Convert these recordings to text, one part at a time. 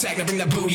tag, I bring the booty.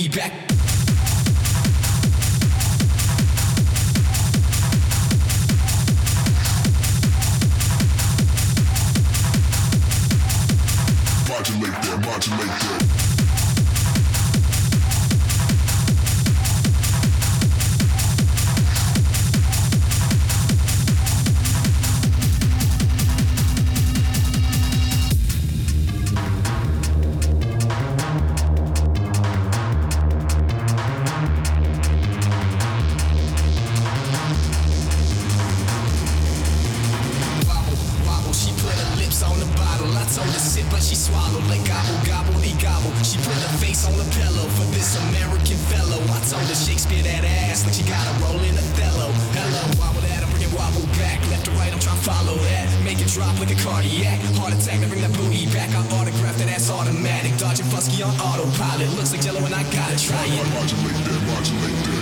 but she swallowed like gobble, gobble, e gobble. She put her face on the pillow for this American fellow. I told her Shakespeare that ass like she got a roll in Othello. Hello, wobble that, I'm it wobble back. Left to right, I'm trying to follow that. Make it drop like a cardiac. Heart attack, I bring that booty back. I autograph that ass automatic. Dodging fusky on autopilot. Looks like jello and I gotta try it. Modulate that, modulate that.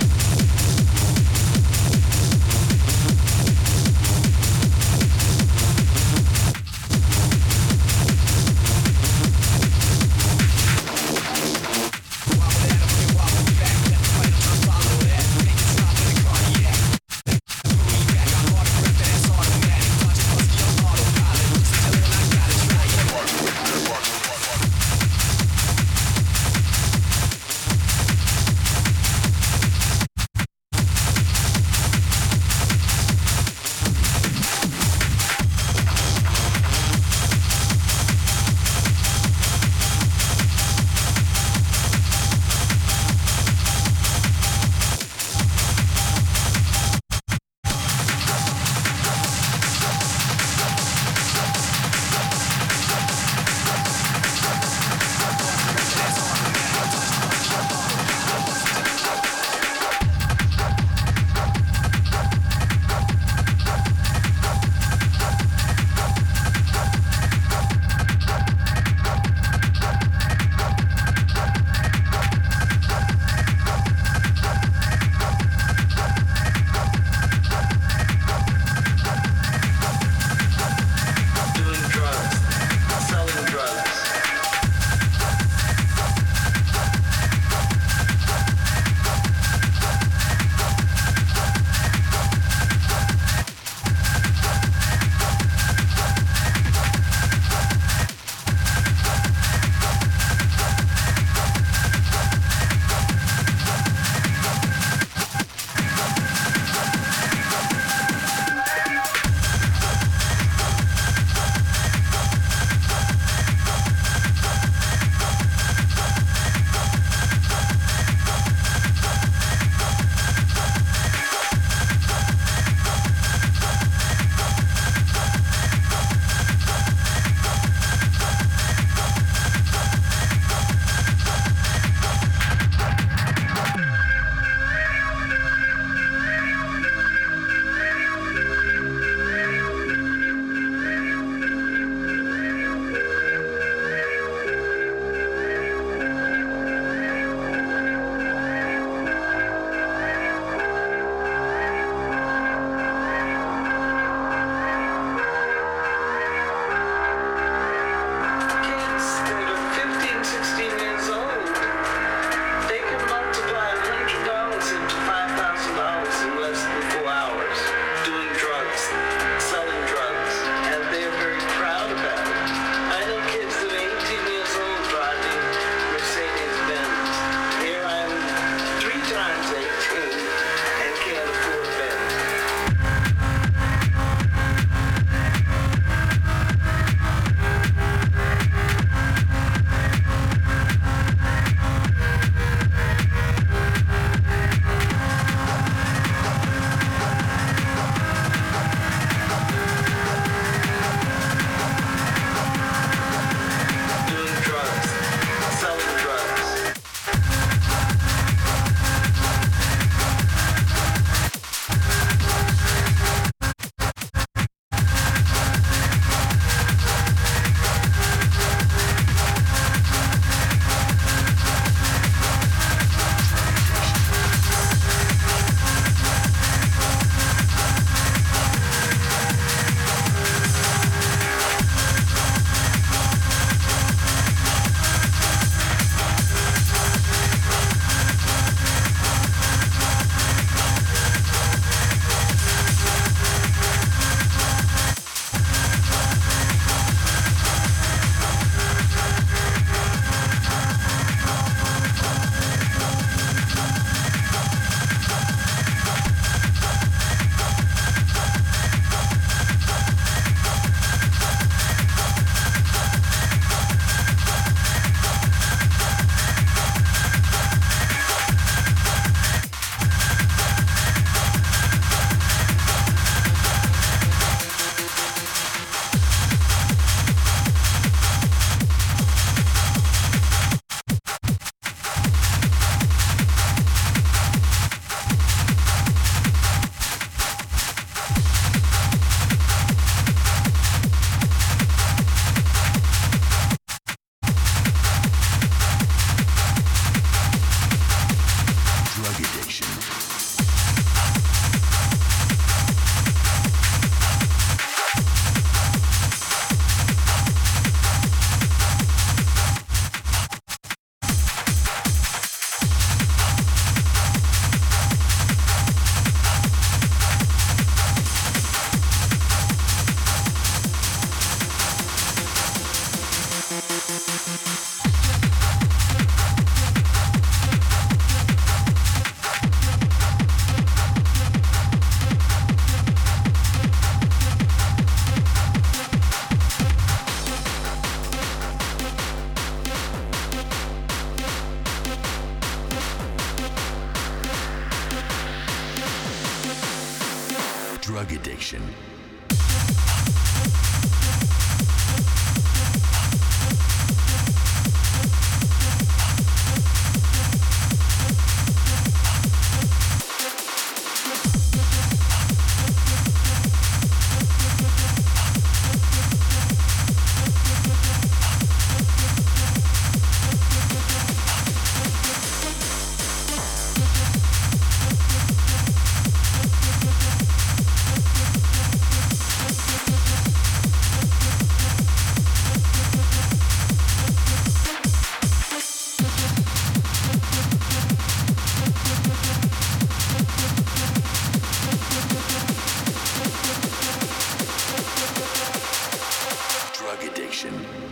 Nation.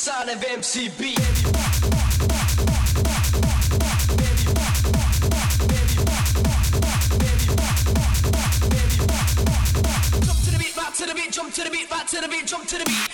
sign of MCB. Jump to the beat, back to the beat, jump to the beat, back to the beat, jump to the beat.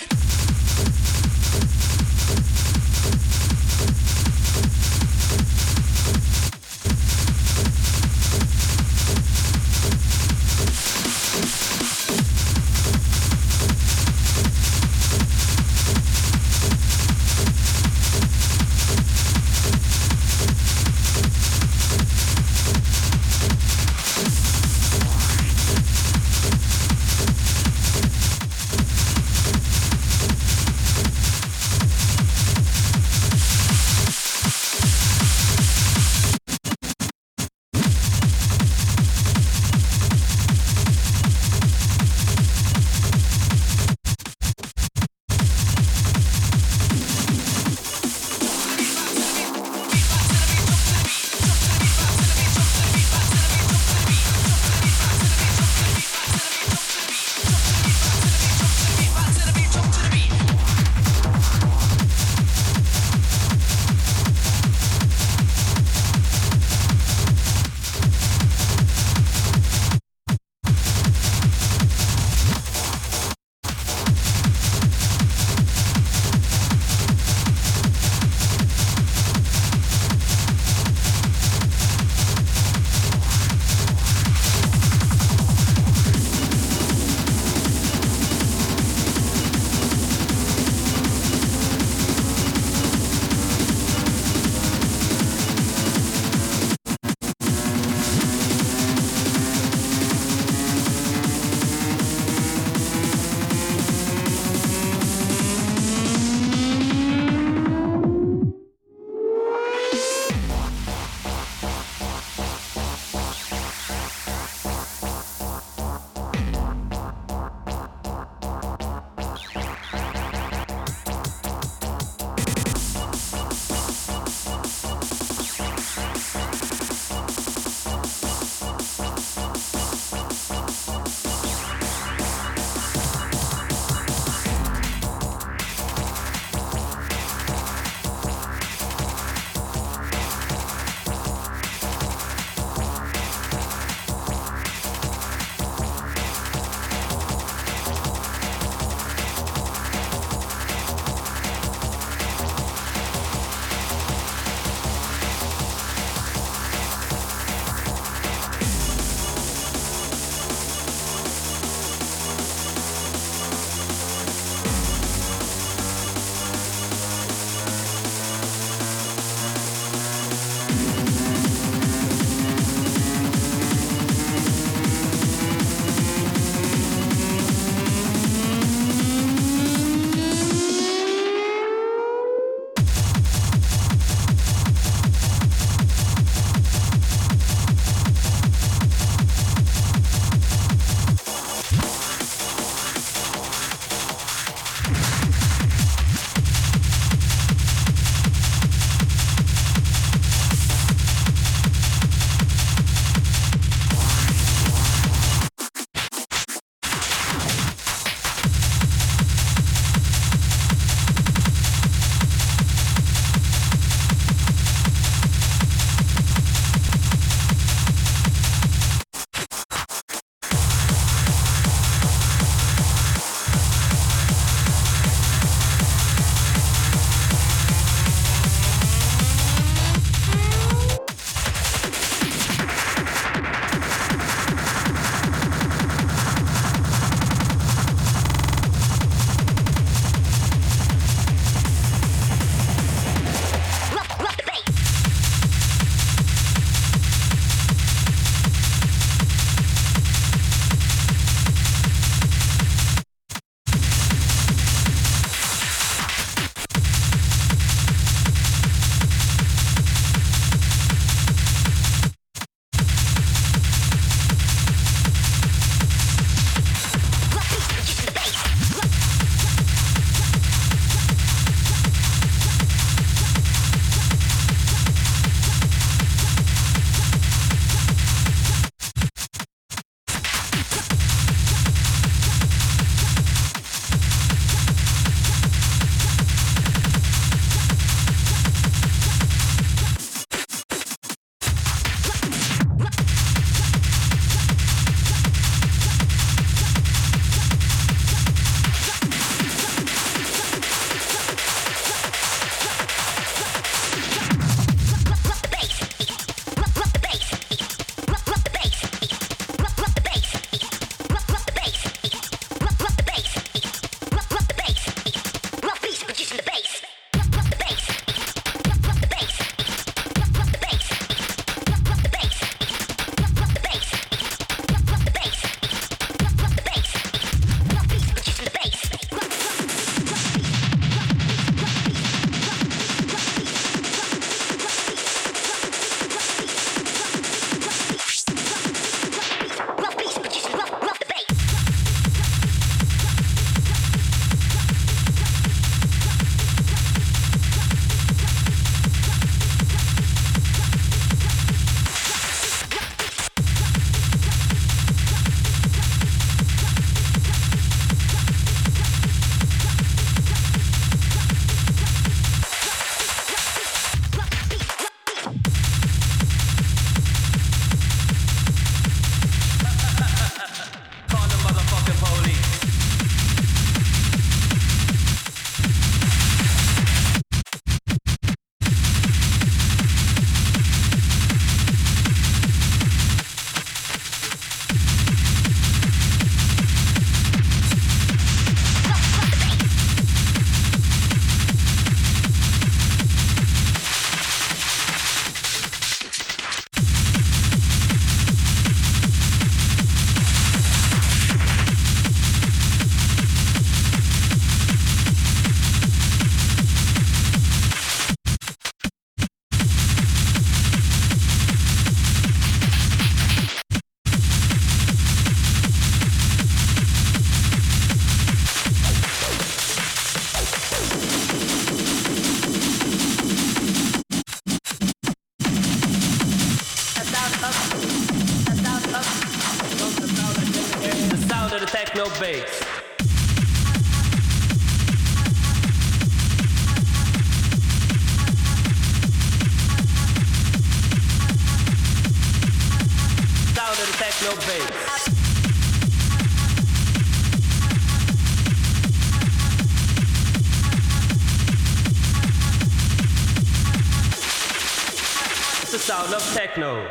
techno.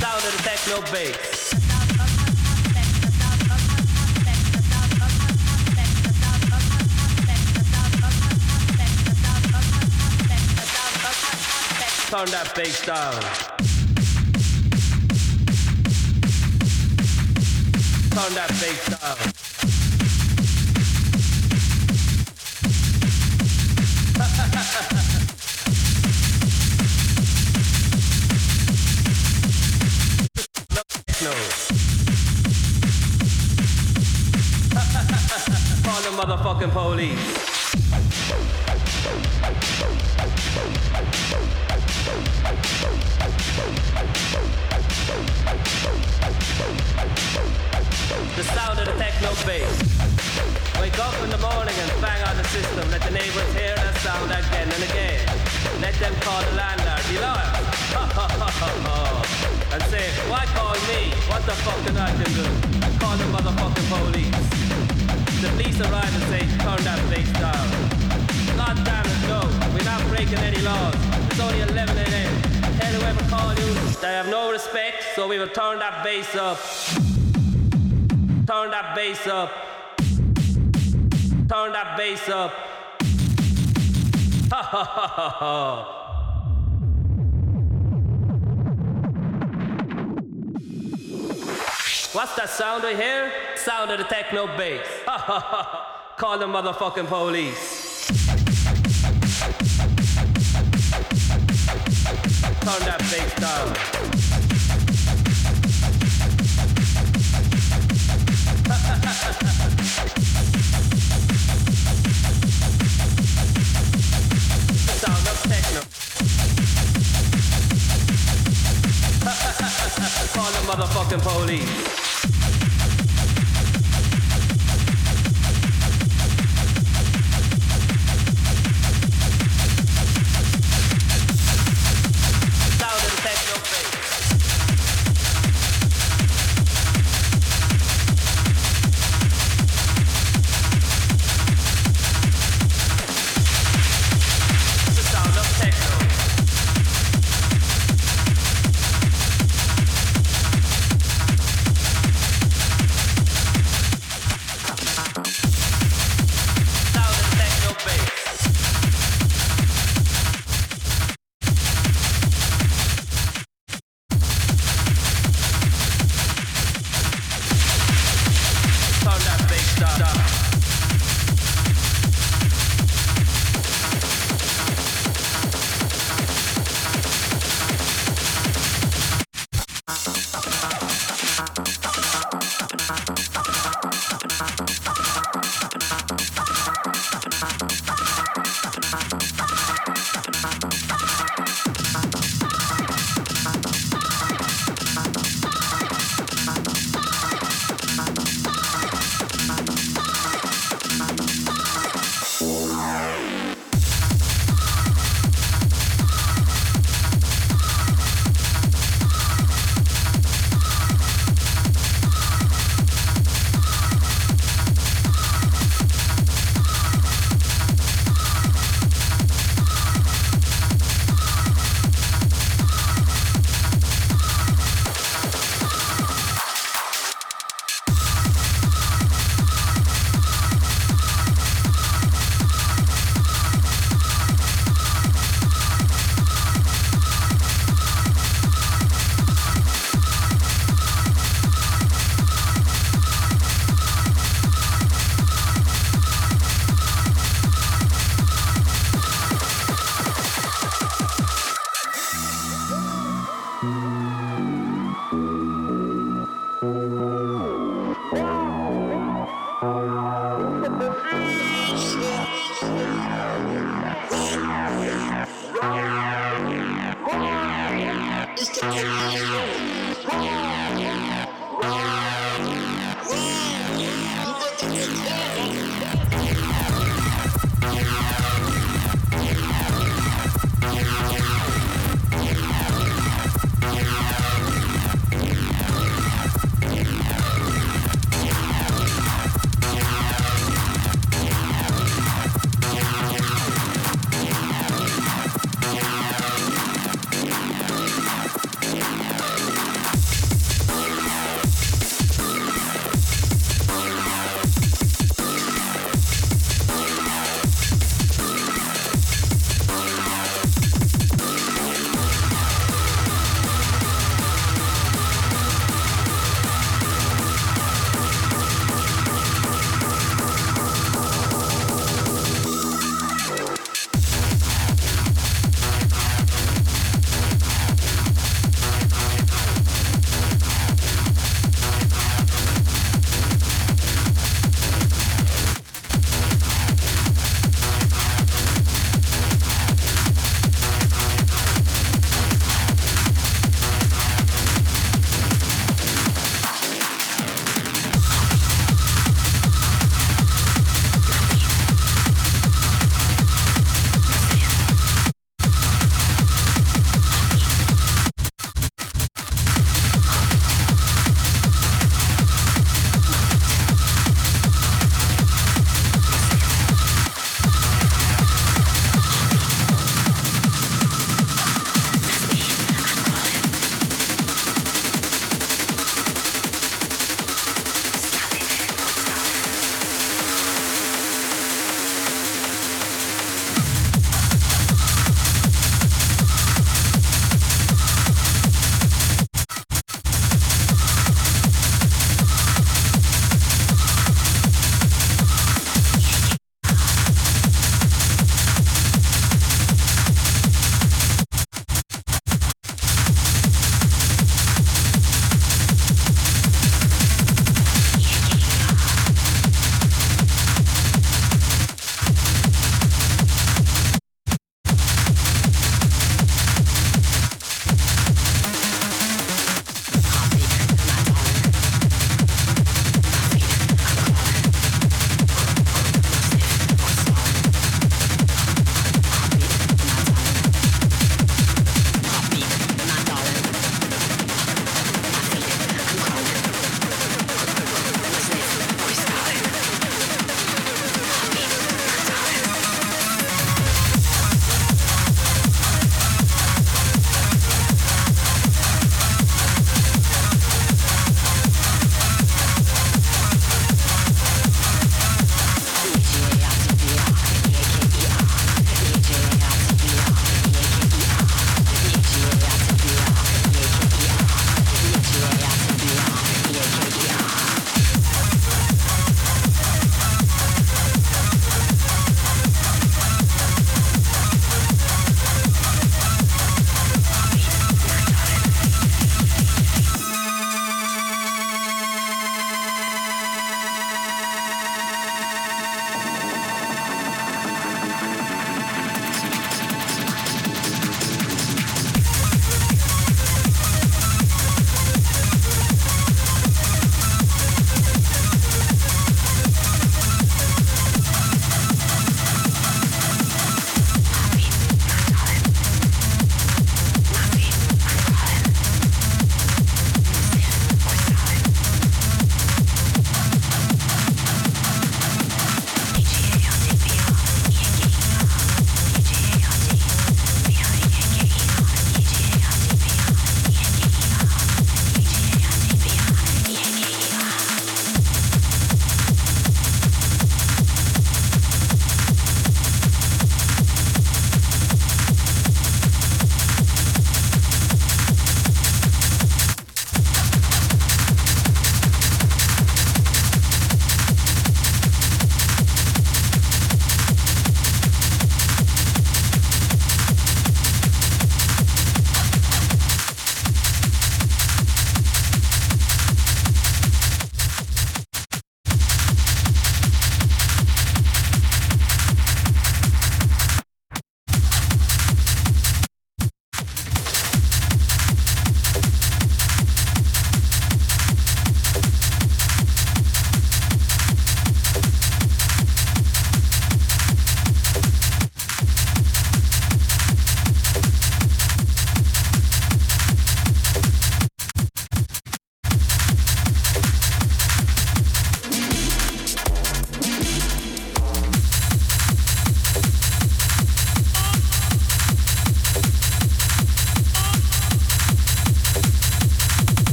Sound the techno bass. Turn that bass down. lifestyle. up. What's that sound I hear? Sound of the techno bass. Call the motherfucking police. Turn that bass down. Police.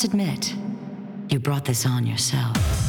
Must admit, you brought this on yourself.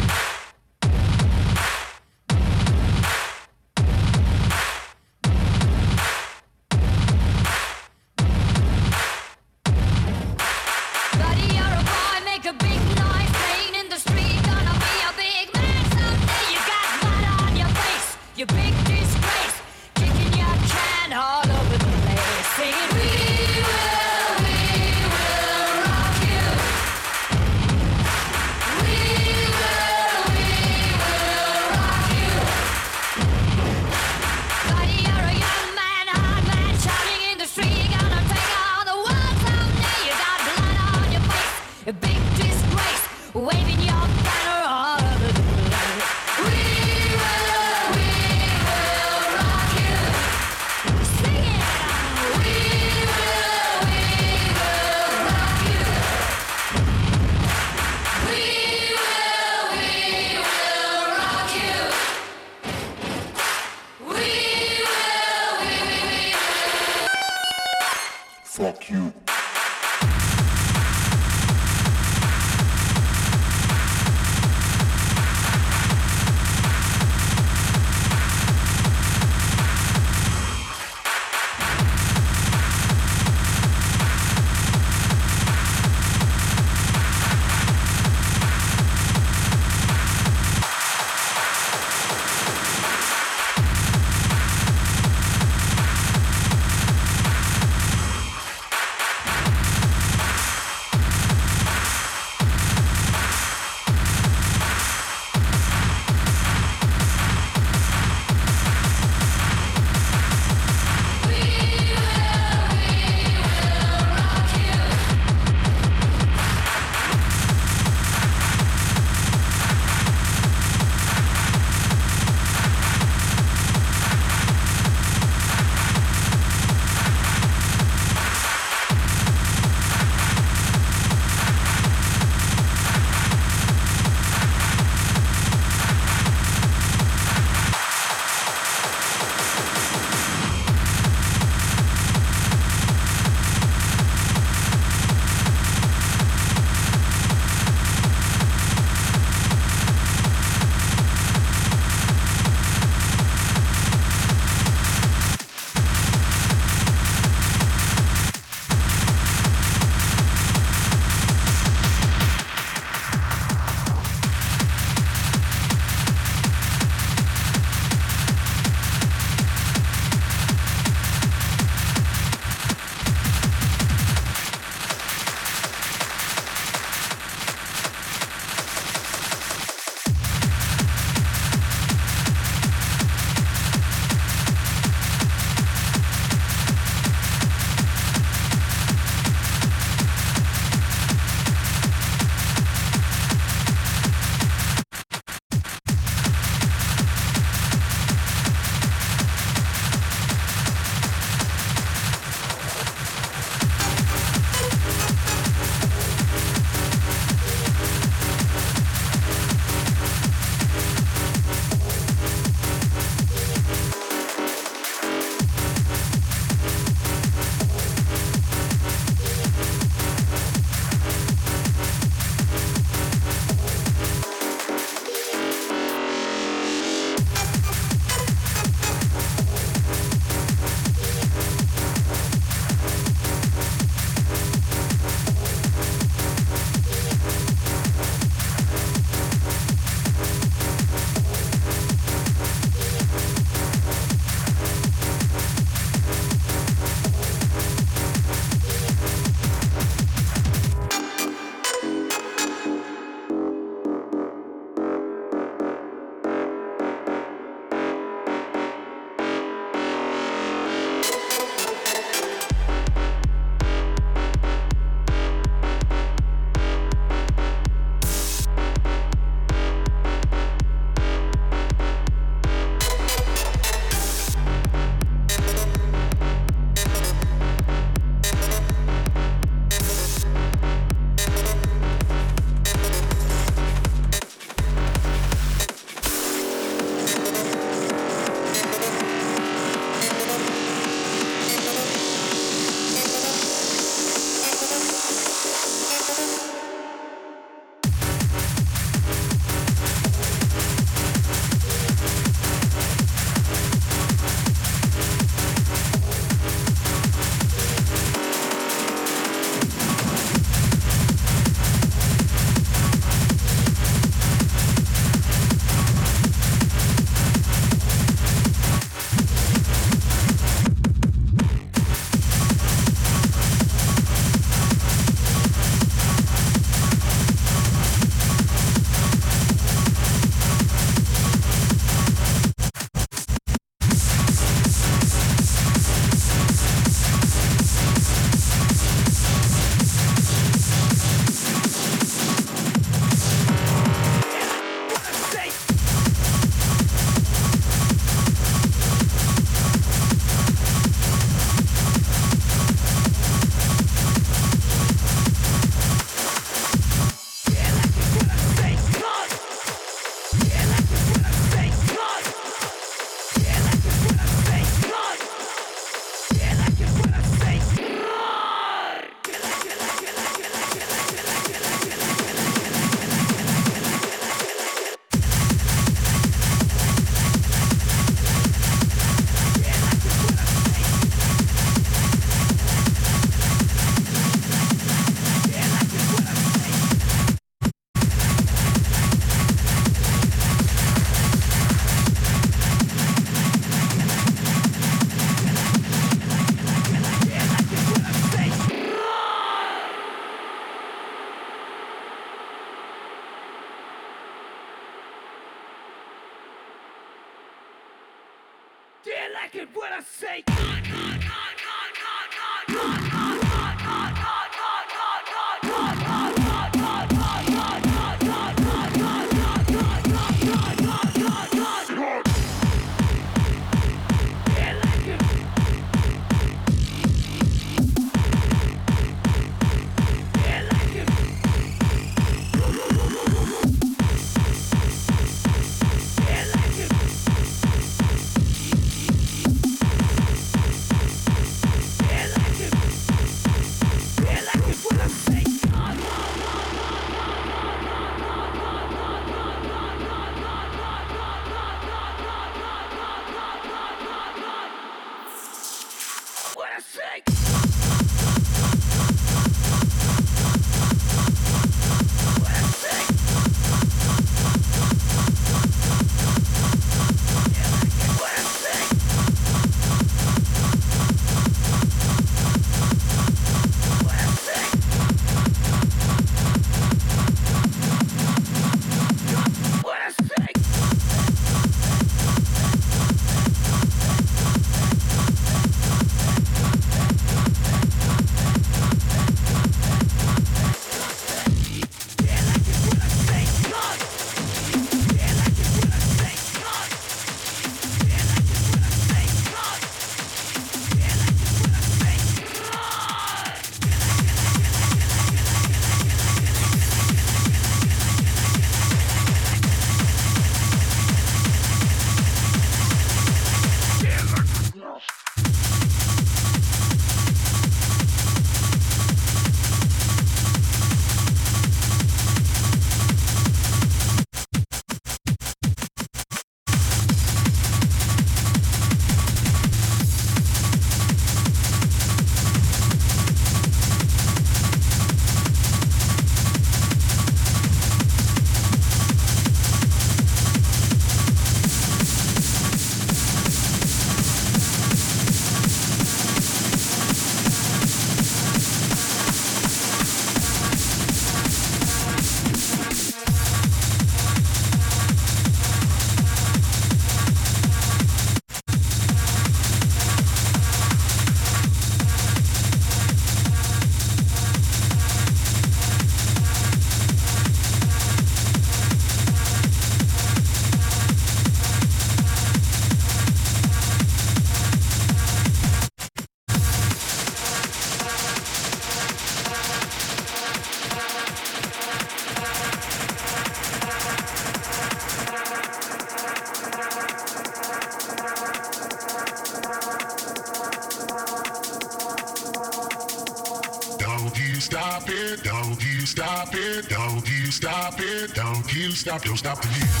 Stop, don't stop the music.